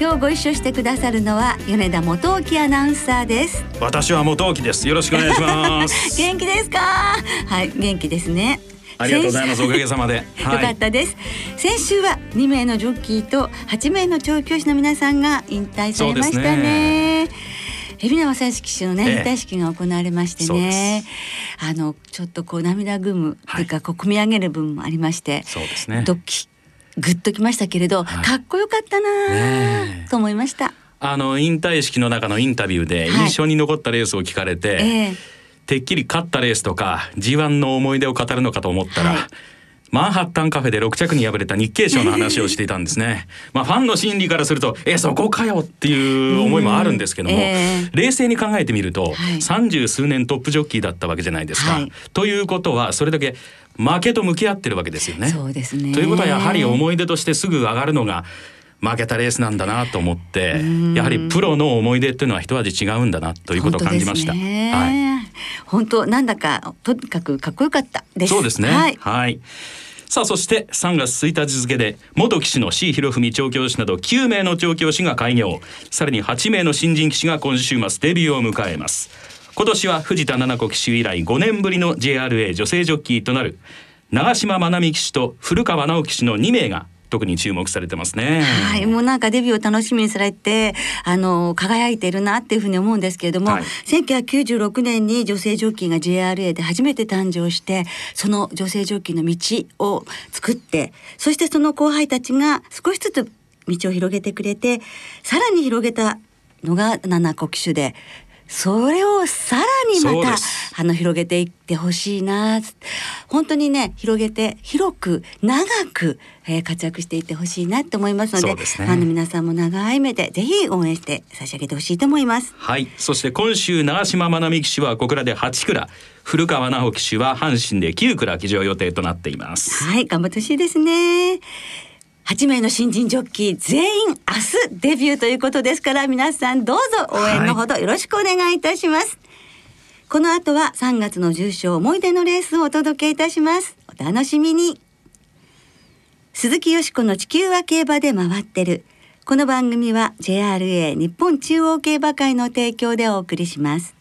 今日ご一緒してくださるのは米田元沖アナウンサーです。私は元沖です。よろしくお願いします。元気ですか？はい元気ですね。ありがとうございます。おかげさまで、はい、よかったです。先週は2名のジョッキーと8名の調教師の皆さんが引退されましたね。海老名正義騎手のね、引退式が行われましてね、あのちょっとこう涙ぐむ、はい、というかこう込み上げる部分もありましてそうですね。ドキグッときましたけれど、はい、かっこよかったなと思いました。あの引退式の中のインタビューで印象に残ったレースを聞かれて、はいえ。ー、てっきり勝ったレースとか G1 の思い出を語るのかと思ったら、はい。マンハッタンカフェで6着に敗れた日経賞の話をしていたんですね。まあファンの心理からすると、え、そこかよっていう思いもあるんですけども、えー、冷静に考えてみると、三、十、数年トップジョッキーだったわけじゃないですか。はい、ということは、それだけ負けと向き合ってるわけですよね。そうですね。ということはやはり思い出としてすぐ上がるのが、負けたレースなんだなと思ってやはりプロの思い出っていうのは一味違うんだなということを感じました。はい、本当なんだかとにかくかっこよかったです。そうですね。はい、はいさあそして3月1日付で元棋士の C 博文調教師など9名の調教師が開業さらに8名の新人棋士が今週末デビューを迎えます今年は藤田七子騎手以来5年ぶりの JRA 女性ジョッキーとなる長島愛美騎手と古川直騎手の2名が特に注目されてますね。はい、もうなんかデビューを楽しみにされて、あの輝いてるなっていうふうに思うんですけれども、はい、1996年に女性ジョッキーが JRA で初めて誕生して、その女性ジョッキーの道を作って、そしてその後輩たちが少しずつ道を広げてくれて、さらに広げたのが七子騎手で、それをさらにまたあの広げていってほしいな。本当にね広げて広く長く、えー、活躍していってほしいなと思いますので、ね、ファンの皆さんも長い目でぜひ応援して差し上げてほしいと思います。はい。そして今週長島愛美騎手は小倉で8蔵古川直騎手は阪神で9蔵騎乗予定となっています。はい頑張ってほしいですね8名の新人ジョッキー全員明日デビューということですから皆さんどうぞ応援のほどよろしくお願いいたします、はい、この後は3月の重賞思い出のレースをお届けいたします。お楽しみに。鈴木よしこの地球は競馬で回ってる。この番組は JRA 日本中央競馬会の提供でお送りします。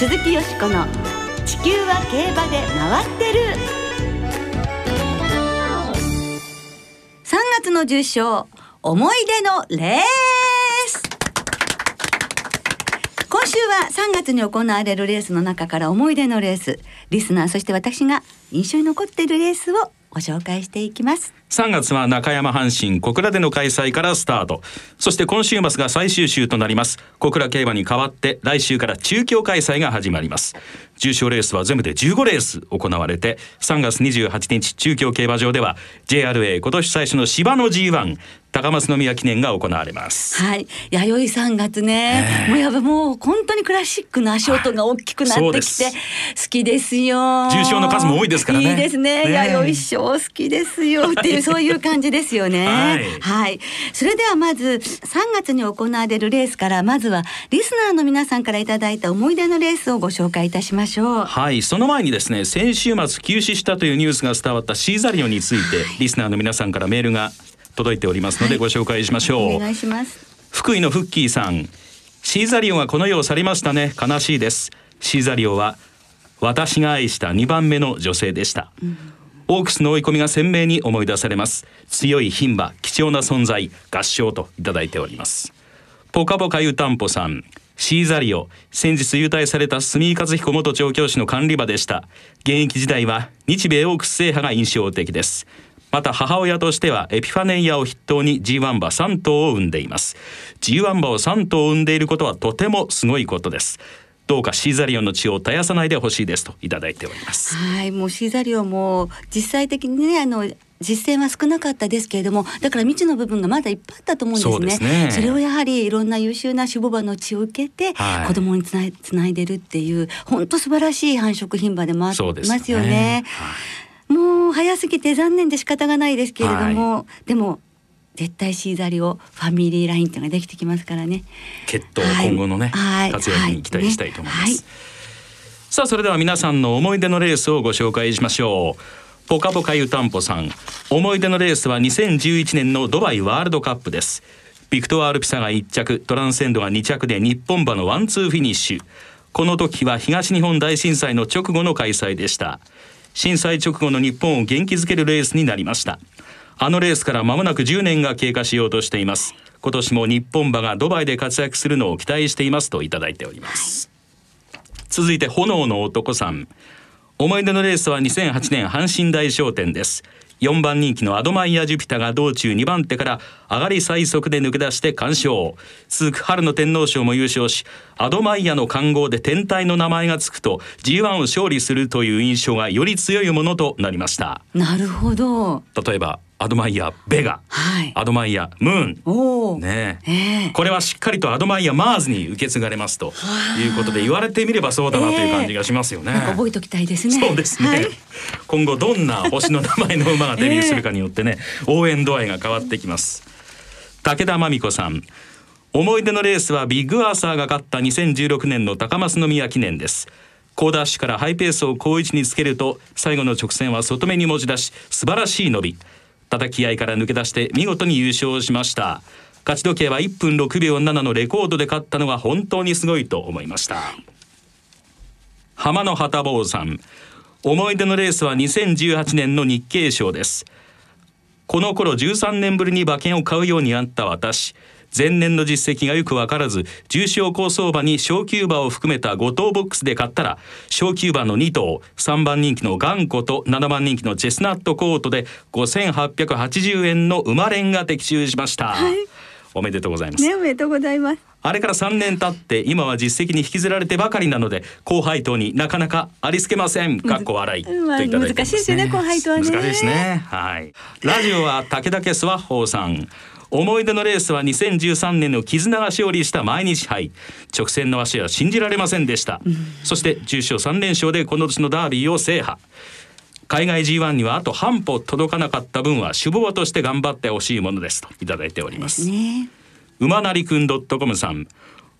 鈴木よしこの「地球は競馬で回ってる」3月の重賞思い出のレース。今週は3月に行われるレースの中から思い出のレース。リスナーそして私が印象に残っているレースをご紹介していきます。3月は中山阪神小倉での開催からスタート。そして今週末が最終週となります。小倉競馬に代わって来週から中京開催が始まります。重賞レースは全部で15レース行われて3月28日中京競馬場では JRA 今年最初の芝の G1 高松宮記念が行われます。はい。弥生3月ね、もうやもう本当にクラシックの足音が大きくなってきて好きですよ。重賞の数も多いですからね。いいですね。ね弥生賞好きですよ。っていう そういう感じですよね。はい、はい、それではまず3月に行われるレースからまずはリスナーの皆さんからいただいた思い出のレースをご紹介いたしましょう。はい。その前にですね先週末休止したというニュースが伝わったシーザリオについて、はい、リスナーの皆さんからメールが届いておりますのでご紹介しましょう、はい、お願いします。福井のフッキーさん。シーザリオがこの世を去りましたね。悲しいです。シーザリオは私が愛した2番目の女性でした、うん、オークスの追い込みが鮮明に思い出されます。強い牝馬貴重な存在合唱といただいております。ポカポカ湯たんぽさん。シーザリオ。先日優待された住井和彦元調教師の管理馬でした。現役時代は日米オークス制覇が印象的です。また母親としてはエピファネイアを筆頭に G1 馬3頭を産んでいます。G1 馬を3頭産んでいることはとてもすごいことです。どうかシーザリオンの血を絶やさないでほしいですといただいております。はいもうシーザリオンも実際的にねあの実践は少なかったですけれどもだから未知の部分がまだいっぱいあったと思うんですね。そ、ね、れをやはりいろんな優秀な種母馬の血を受けて、はい、子供につないつないでるっていう本当素晴らしい繁殖牝馬でもありますよね。ね。はい、もう早すぎて残念で仕方がないですけれども、はい、でも絶対シーザリオファミリーラインっていうのができてきますからね。血統今後のね、活躍に期待したいと思います。さあそれでは皆さんの思い出のレースをご紹介しましょう。ポカポカ湯たんぽさん。思い出のレースは2011年のドバイワールドカップです。ビクトワール・ピサが1着トランセンドが2着で日本馬のワンツーフィニッシュ。この時は東日本大震災の直後の開催でした。震災直後の日本を元気づけるレースになりましたあのレースから間もなく10年が経過しようとしています。今年も日本馬がドバイで活躍するのを期待していますといただいております。続いて炎の男さん。思い出のレースは2008年阪神大商店です。4番人気のアドマイヤ・ジュピタが道中2番手から上がり最速で抜け出して完勝。続く春の天皇賞も優勝しアドマイヤの冠号で天体の名前がつくと G1 を勝利するという印象がより強いものとなりました。なるほど。例えばアドマイヤベガ、はい、アドマイヤムーン。ね、え。ー、これはしっかりとアドマイヤマーズに受け継がれますということで言われてみればそうだなという感じがしますよね、えー、覚えときたいですね。そうですね、はい、今後どんな星の名前の馬がデビューするかによってね、えー、応援度合いが変わってきます。武田真美子さん。思い出のレースはビッグアーサーが勝った2016年の高松宮記念です。高ダッシュからハイペースを好位置につけると最後の直線は外目に持ち出し素晴らしい伸び叩き合いから抜け出して見事に優勝しました。勝ち時計は1分6秒7のレコードで勝ったのが本当にすごいと思いました。浜野旗坊さん。思い出のレースは2018年の日経賞です。この頃13年ぶりに馬券を買うようになった私。前年の実績がよく分からず重賞高相場に小級馬を含めた5頭ボックスで買ったら小級馬の2頭3番人気の頑固と7番人気のチェスナットコートで5880円の馬連が的中しました、はい、おめでとうございます、ね、おめでとうございますあれから3年経って今は実績に引きずられてばかりなので後輩党になかなかありつけません。かっこ笑い、といただいて、ね、難しいですね後輩党はね。難しいですね。はい。ラジオは武田スワッホーさん。思い出のレースは2013年の絆が勝利した毎日杯。直線の足は信じられませんでした、うん、そして重賞3連勝でこの年のダービーを制覇。海外 G1 にはあと半歩届かなかった分は首謀として頑張ってほしいものです。といただいております、ね、馬なりくん .com さん。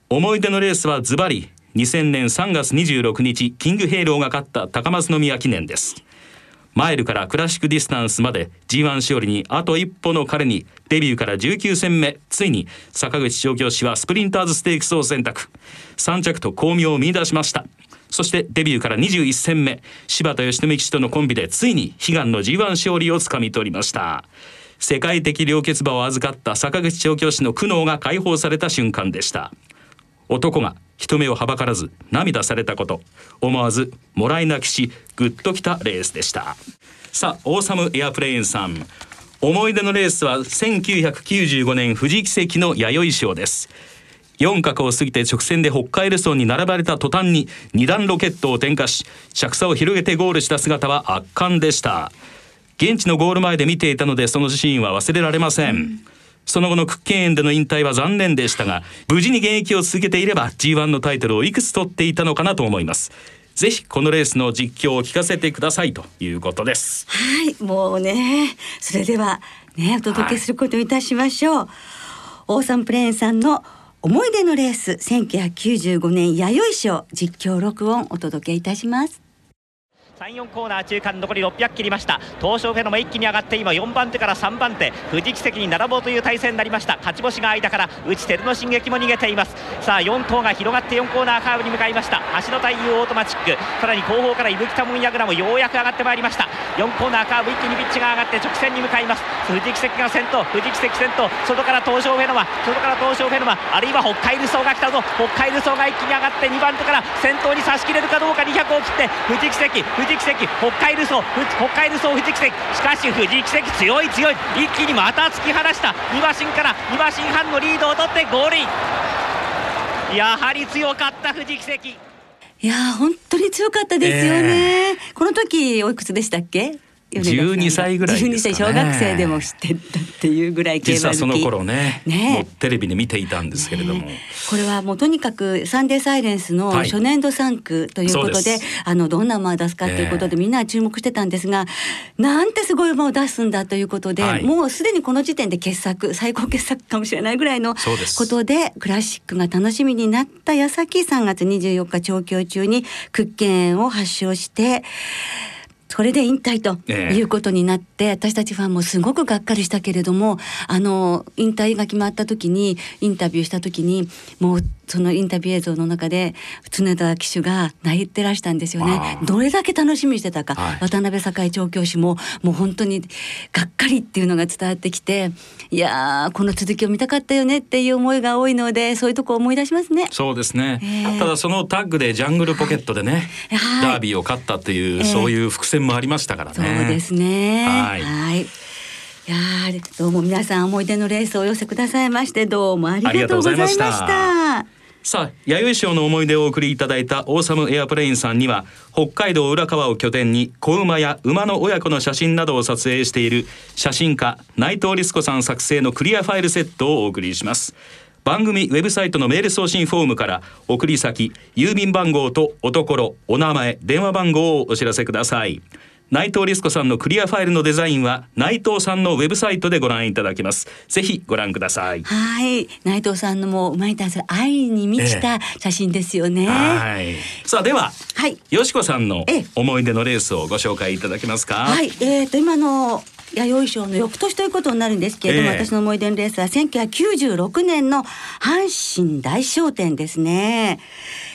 思い出のレースはズバリ。2000年3月26日キングヘイローが勝った高松宮記念ですマイルからクラシックディスタンスまで G1 勝利にあと一歩の彼にデビューから19戦目。ついに坂口調教師はスプリンターズステークスを選択。3着と光明を見出しました。そしてデビューから21戦目。柴田善臣騎手とのコンビでついに悲願の G1 勝利をつかみ取りました。世界的良血馬を預かった坂口調教師の苦悩が解放された瞬間でした。男が人目をはばからず涙されたこと。思わずもらい泣きしグッときたレースでした。さあオーサムエアプレーンさん。思い出のレースは1995年富士奇跡の弥生賞です。4角を過ぎて直線で北海道村に並ばれた途端に2段ロケットを点火し着差を広げてゴールした姿は圧巻でした。現地のゴール前で見ていたのでそのシーンは忘れられません、うん。その後の屈腱炎での引退は残念でしたが無事に現役を続けていれば G1 のタイトルをいくつ取っていたのかなと思います。ぜひこのレースの実況を聞かせてくださいということです。はいもうねそれではねお届けすることいたしましょう、はい、オーサンプレーンさんの思い出のレース1995年弥生賞実況録音お届けいたします。34コーナー中間残り600切りました。東証フェノも一気に上がって今4番手から3番手。富士奇跡に並ぼうという体勢になりました。勝ち星が間から内照の進撃も逃げています。さあ4頭が広がって4コーナーカーブに向かいました。足の太陽オートマチック。さらに後方から伊吹田門櫓もようやく上がってまいりました。4コーナーカーブ一気にピッチが上がって直線に向かいます。富士奇跡が先頭。富士奇跡先頭。外から東証フェノマ外から東証フェノマあるいは北海道が来たぞ。北海道が一気に上がって2番手から先頭に差し切れるかどうか。200を切って富士奇跡奇跡北海道走北海道走富士奇跡しかし富士奇跡強い強い。一気にまた突き放した。2馬身から2馬身半のリードを取ってゴールイン。やはり強かった富士奇跡いや本当に強かったですよね、えー、この時おいくつでしたっけ？12歳ぐらい、ね、12歳小学生でも知ってたっていうぐらい実はその頃ねね。テレビで見ていたんですけれども、ね、これはもうとにかくサンデーサイレンスの初年度3区ということではい、あのどんな馬を出すかということでみんな注目してたんですが、えー、なんてすごい馬を出すんだということで、はい、もうすでにこの時点で傑作最高傑作かもしれないぐらいのことでクラシックが楽しみになった矢先3月24日調教中に屈腱炎を発症してそれで引退ということになって、えー、私たちファンもすごくがっかりしたけれどもあの引退が決まった時にインタビューした時にもうそのインタビュー映像の中で常田騎手が泣いてらしたんですよね。どれだけ楽しみにしてたか、はい、渡辺栄調教師ももう本当にがっかりっていうのが伝わってきていやこの続きを見たかったよねっていう思いが多いのでそういうとこ思い出しますね。そうですね、えー、ただそのタッグでジャングルポケットでね、はい、ダービーを勝ったっていう、えー、そういう伏線もありましたからね。そうですね。はい。い。やどうも皆さん思い出のレースをお寄せくださいましてどうもありがとうございましたさあ弥生賞の思い出をお送りいただいたオーサムエアプレインさんには北海道浦川を拠点に子馬や馬の親子の写真などを撮影している写真家内藤律子さん作成のクリアファイルセットをお送りします。番組ウェブサイトのメール送信フォームから送り先郵便番号とおところお名前電話番号をお知らせください。内藤リスコさんのクリアファイルのデザインは内藤さんのウェブサイトでご覧いただけます。ぜひご覧ください。はい。内藤さんのもうまいたす愛に満ちた写真ですよね、えー、さあでは、はい、よしこさんの思い出のレースをご紹介いただけますか？はい。えーと今の弥生賞の翌年ということになるんですけれども、えー、私の思い出のレースは1996年の阪神大賞典ですね。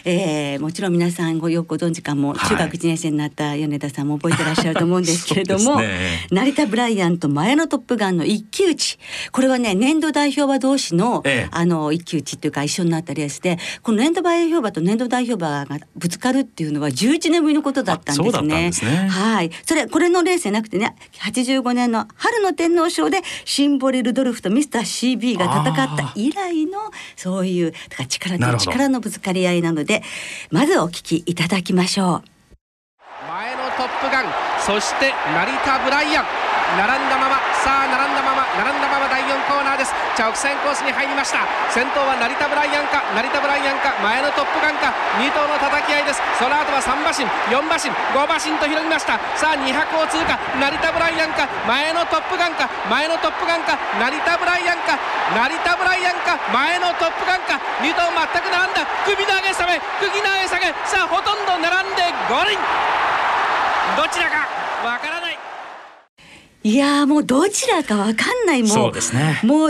えー、もちろん皆さんごよくご存知かも、中学1年生になった米田さんも覚えてらっしゃると思うんですけれども、ね、成田ブライアント前のトップガンの一騎打ち。これはね年度代表馬同士の、ええ、あの一騎打ちっていうか一緒になったレースでこの年度代表馬と年度代表馬がぶつかるっていうのは11年ぶりのことだったんですね。すね。はい。それこれのレースじゃなくてね85年の春の天皇賞でシンボリ・ルドルフとミスター CB が戦った以来のそういうだから力と力のぶつかり合いなのででまずお聞きいただきましょう。前のトップガンそして成田ブライアン並んだままさあ並んだまま並んだまま第4コーナーです。直線コースに入りました。先頭は成田ブライアンか成田ブライアンか前のトップガンか2頭の叩き合いです。その後は3馬身4馬身5馬身と広ぎました。さあ200を通過成田ブライアンか前のトップガンか前のトップガンか成田ブライアンか成田ブライアンか前のトップガンか2頭全く並んだ。首投げ下げ首投げ下げ。さあほとんど並んで五輪。どちらかわからないいやもうどちらかわかんない。もうそうですね。もう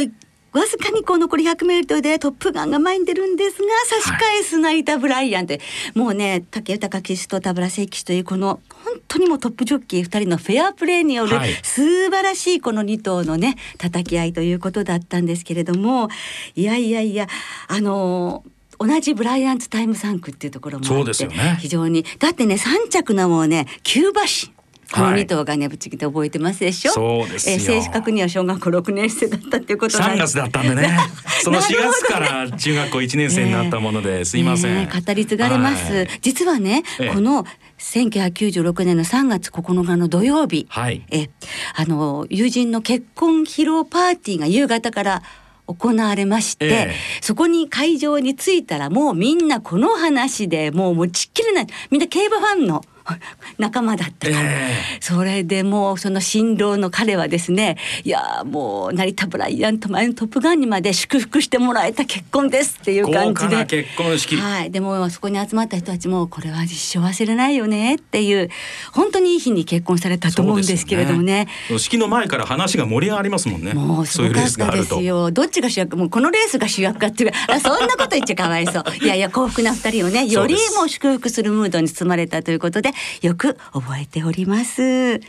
わずかにこう残り100メートルでトップガンが前に出るんですが差し返すナイタ・ブライアンって、はい、もうね武豊騎手と田村聖騎手というこの本当にもうトップジョッキー2人のフェアプレーによる素晴らしいこの2頭のね叩き合いということだったんですけれどもいやいやいやあのー同じブライアンツタイム3区っていうところもあって、ね、非常に。だってね3着のもうねキューバ市この2頭がねぶち切って覚えてますでしょ？そうですえー、正確には小学校6年生だったっていうこと3月だったんでね。その4月から中学校1年生になったもので、すいません、ね、語り継がれます。はい、実はね、ええ、この1996年の3月9日の土曜日、はい、えあの友人の結婚披露パーティーが夕方から行われまして、ええ、そこに会場に着いたらもうみんなこの話でもう持ちっきりないみんな競馬ファンの 仲間だったから、えー、それでもうその新郎の彼はですねいやもう成田ブライアント前のトップガンにまで祝福してもらえた結婚ですっていう感じで。結婚式。はい。でもそこに集まった人たちもこれは一生忘れないよねっていう本当にいい日に結婚されたと思うんですけれどもね、ね、式の前から話が盛り上がりますもんね。もうすごかったですよ。どっちが主役もうこのレースが主役かっていうかそんなこと言っちゃかわいそう。いやいや幸福な二人をねよりも祝福するムードに包まれたということでよく覚えております。はい。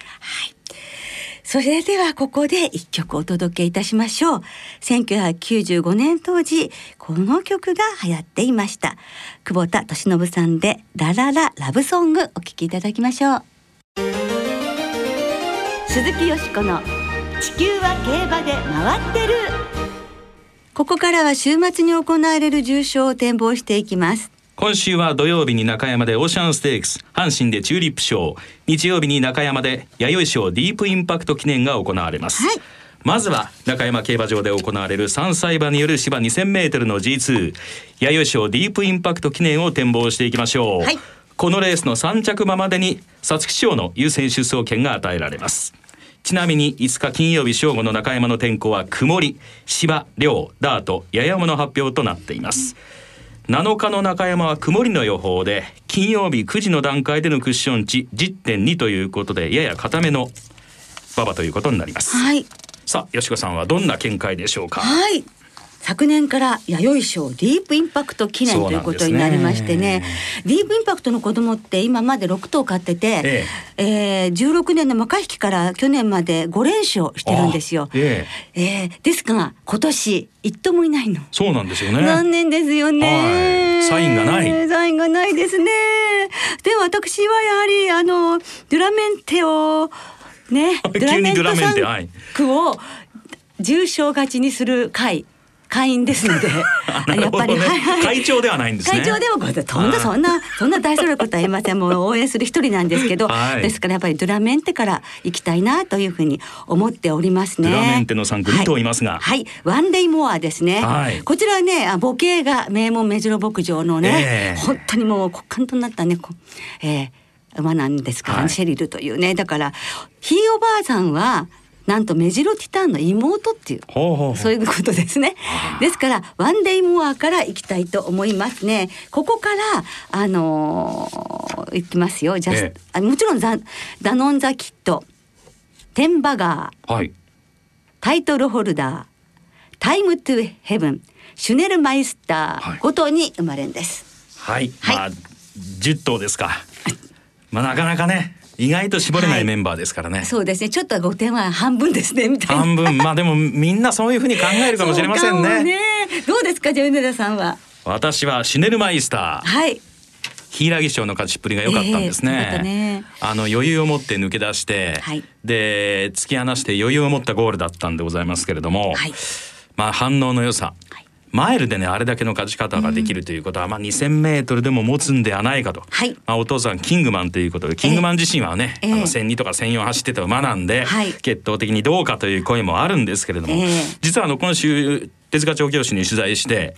それではここで一曲お届けいたしましょう。1995年当時、この曲が流行っていました。久保田敏信さんでララララブソングお聴きいただきましょう。鈴木よしこの地球は競馬で回ってる。ここからは週末に行われる重賞を展望していきます。今週は土曜日に中山でオーシャンステークス阪神でチューリップ賞日曜日に中山で弥生賞ディープインパクト記念が行われます、はい、まずは中山競馬場で行われる3歳馬による芝 2000m の G2 弥生賞ディープインパクト記念を展望していきましょう、はい、このレースの3着馬までに皐月賞の優先出走権が与えられます。ちなみに5日金曜日正午の中山の天候は曇り。芝涼ダートややもの発表となっています、うん7日の中山は曇りの予報で金曜日9時の段階でのクッション値10.2ということでやや固めの馬場ということになります。はい。さあ吉子さんはどんな見解でしょうか？はい。昨年から弥生賞ディープインパクト記念ということになりましてね、ね、ディープインパクトの子供って今まで6頭飼ってて、えええー、16年の若引きから去年まで5連勝してるんですよ。えええー、ですが今年一頭もいないの。そうなんですよね。残念ですよね。サインがない。サインがないですね。で私はやはりあのドゥラメンテをね ドゥラメンテ3区を重賞勝ちにする会。会員ですので、やっぱり、ね、会長ではないんですね。会長ではそんなそんなそんな大それることは言いません。もう応援する一人なんですけど、はい、ですからやっぱりドラメンテから行きたいなというふうに思っておりますね。ドラメンテの三組といますが、はい、はい、ワンデイモアですね。はい、こちらはね、母系が名門目白牧場のね、えー、本当にもう骨幹となったね、えー、馬なんですから、ね、シェリルというね、だからひいおばあさんはなんとメジロティターンの妹っていうそういうことですね。ですからワンデイモアから行きたいと思いますね。ここからあのー、行きますよ。ジャス、ええ、もちろんザダノンザキット、テンバガー、はい、タイトルホルダー、タイムトゥヘブン、シュネルマイスターごとに生まれるんです。はい。はい、まあ10頭ですか。まあなかなかね意外と絞れないメンバーですからね、はい、そうですね。ちょっと五点は半分ですねみたいな。半分。まあでもみんなそういうふうに考えるかもしれませんね。ね。どうですかじゃあ米田さんは？私はシネルマイスター。はい。柊賞の勝ちっぷりが良かったんですね。えーね、あの余裕を持って抜け出して、はい、で突き放して余裕を持ったゴールだったんでございますけれども、はい、まあ反応の良さ、はいマイルでねあれだけの勝ち方ができるということは、うん、まあ2,000メートルでも持つんではないかと、はい、まあ、お父さんキングマンということでキングマン自身はね、えー、あの1,2とか1,4走ってた馬なんで、はい、決闘的にどうかという声もあるんですけれども、えー、実はあの今週手塚調教師に取材して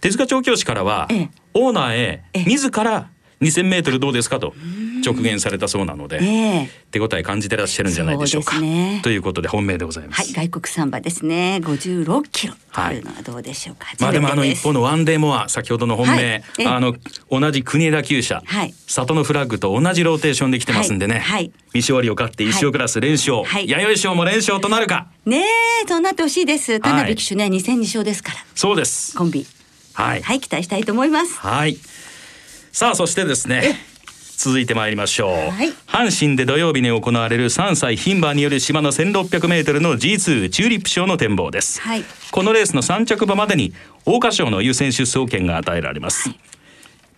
手塚調教師からは、オーナーへ自ら2,000メートルどうですか？と直言されたそうなので、えー、手応え感じてらっしゃるんじゃないでしょうか。うね、ということで本命でございます。はい、外国サンバですね。56キロというのはどうでしょうか。はい、まあでもあの一方のワンデーモア先ほどの本命、はい、あの同じ国枝厩舎、はい、里のフラッグと同じローテーションで来てますんでね。はい。未勝利を勝って一生クラス連勝、はい、弥生賞も連勝となるか。ねえ、そうなってほしいです。田辺騎手ね、2戦2勝ですから。そうです。コンビ。はい、はい、期待したいと思います。はい。さあそしてですね。続いてまいりましょう、はい、阪神で土曜日に行われる3歳牝馬による島の 1600m の G2 チューリップ賞の展望です、はい、このレースの3着馬までに桜花賞の優先出走権が与えられます、はい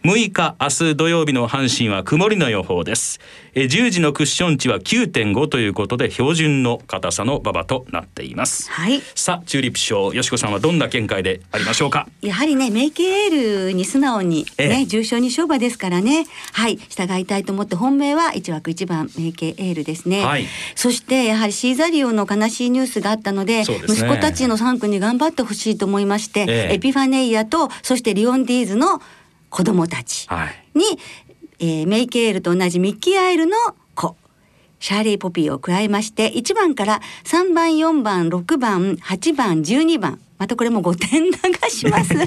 6日明日土曜日の阪神は曇りの予報です。え10時のクッション値は9.5ということで標準の硬さの馬場となっています。はい。さあチューリップ賞よしこさんはどんな見解でありましょうか？やはりねメイケールに素直にね、ええ、重賞に勝負ですからね。はい。従いたいと思って本命は1枠1番メイケールですね、はい、そしてやはりシーザリオの悲しいニュースがあったので、ね、息子たちの産駒に頑張ってほしいと思いまして、え、エピファネイアとそしてリオンディーズの子供たち。に、はい、えー、メイケイエールと同じミッキーアイルの子。シャーレイポピーを加えまして1番から3番4番6番8番12番。またこれも5点流します。は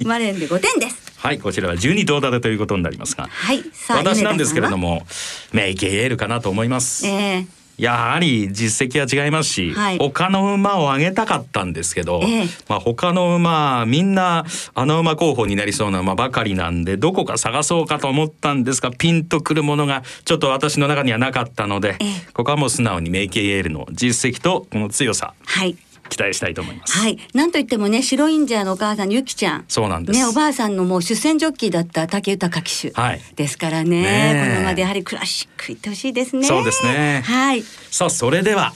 い。馬連で5点です。はい。こちらは12頭立てということになりますが。はい。私なんですけれどもメイケールかなと思います。えーやはり実績は違いますし、はい、他の馬を上げたかったんですけど、えー、まあ他の馬みんなあの馬候補になりそうな馬ばかりなんでどこか探そうかと思ったんですがピンとくるものがちょっと私の中にはなかったので、えー、ここはもう素直にメイケイエールの実績とこの強さ、はい、期待したいと思います。はい、なんといってもね、白インジャーのお母さんゆきちゃん。そうなんです。ね、おばあさんのもう出戦ジョッキーだった武豊騎手。はい。ですからね、ねこのまでやはりクラシック行ってほしいですね。そうですね。はい。さあ、それでは。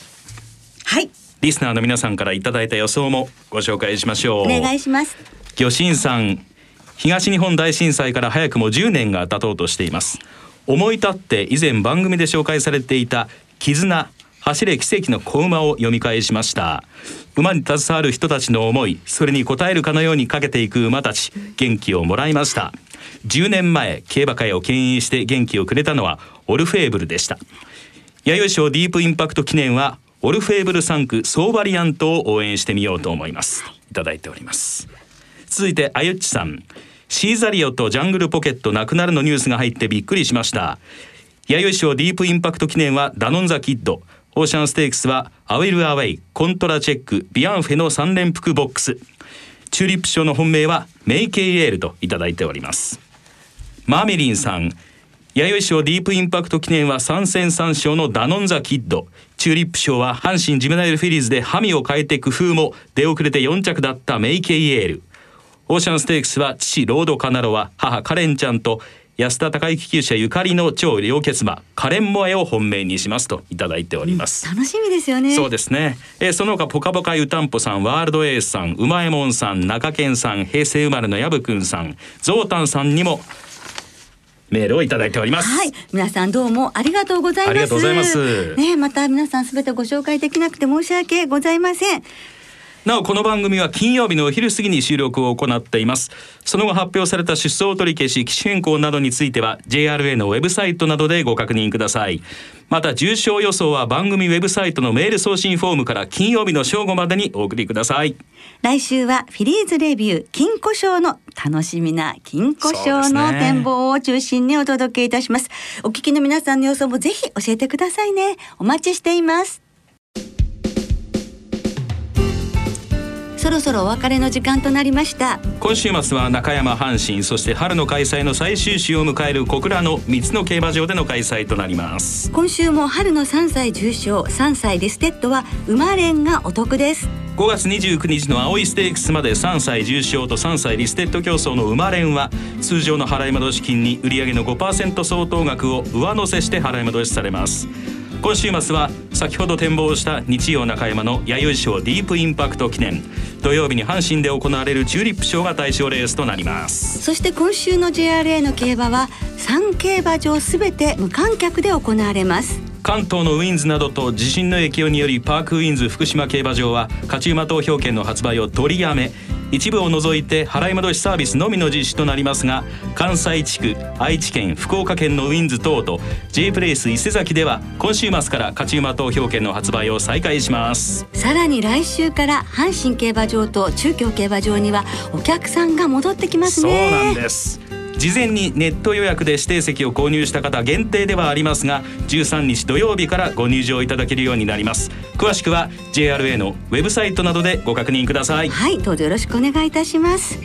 はい。リスナーの皆さんからいただいた予想もご紹介しましょう。お願いします。魚心さん。東日本大震災から早くも10年が経とうとしています思い立って以前番組で紹介されていた絆走れ奇跡の子馬を読み返しました。馬に携わる人たちの思いそれに応えるかのようにかけていく馬たち元気をもらいました。10年前競馬界を牽引して元気をくれたのはオルフェーブルでした。弥生賞ディープインパクト記念はオルフェーブル3区総バリアントを応援してみようと思います。いただいております。続いてあゆっちさん。シーザリオとジャングルポケットなくなるのニュースが入ってびっくりしました。弥生賞ディープインパクト記念はダノンザキッド。オーシャンステークスはアウィルアウェイコントラチェックビアンフェの3連複ボックス。チューリップ賞の本命はメイケイエールといただいております。マーメリンさん。弥生賞ディープインパクト記念は3戦3勝のダノンザキッド。チューリップ賞は阪神ジュベナイルフィリーズでハミを変えて工夫も出遅れて4着だったメイケイエールオーシャンステークスは父ロードカナロア母カレンチャンと安田隆行厩舎ゆかりの超良血馬カレンモエを本命にしますといただいております、うん、楽しみですよね。そうですね、えー、その他ポカポカ湯たんぽさんワールドエースさんうまえもんさん中堅さん平成生まれのやぶくんさんゾウタンさんにもメールをいただいております。はい。皆さんどうもありがとうございます。ありがとうございます。ねまた皆さんすべてご紹介できなくて申し訳ございませんなおこの番組は金曜日のお昼過ぎに収録を行っています。その後発表された出走取り消し機種変更などについては JRA のウェブサイトなどでご確認ください。また重賞予想は番組ウェブサイトのメール送信フォームから金曜日の正午までにお送りください。来週はフィリーズレビュー金庫賞の楽しみな金庫賞の展望を中心にお届けいたします、ね、お聞きの皆さんの予想もぜひ教えてくださいね。お待ちしていますそろそろお別れの時間となりました。今週末は中山阪神そして春の開催の最終週を迎える小倉の3つの競馬場での開催となります。今週も春の3歳重賞3歳リステッドは馬連がお得です。5月29日の葵ステークスまで3歳重賞と3歳リステッド競争の馬連は通常の払い戻し金に売上の5%相当額を上乗せして払い戻しされます。今週末は先ほど展望した日曜中山の弥生賞ディープインパクト記念土曜日に阪神で行われるチューリップ賞が対象レースとなります。そして今週の JRA の競馬は3競馬場すべて無観客で行われます。関東のウィンズなどと地震の影響によりパークウィンズ福島競馬場は勝ち馬投票権の発売を取りやめ一部を除いて払い戻しサービスのみの実施となりますが関西地区愛知県福岡県のウィンズ等と J プレイス伊勢崎では今週末から勝ち馬投票権の発売を再開します。さらに来週から阪神競馬場と中京競馬場にはお客さんが戻ってきますね。そうなんです事前にネット予約で指定席を購入した方限定ではありますが13日土曜日からご入場いただけるようになります。詳しくは JRA のウェブサイトなどでご確認ください。はいどうぞよろしくお願いいたします。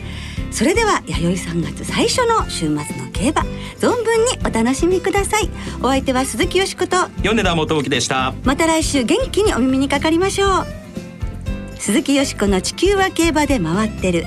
それでは弥生3月最初の週末の競馬存分にお楽しみください。お相手は鈴木よしこと米田元樹でした。また来週元気にお耳にかかりましょう。鈴木よしこの地球は競馬で回ってる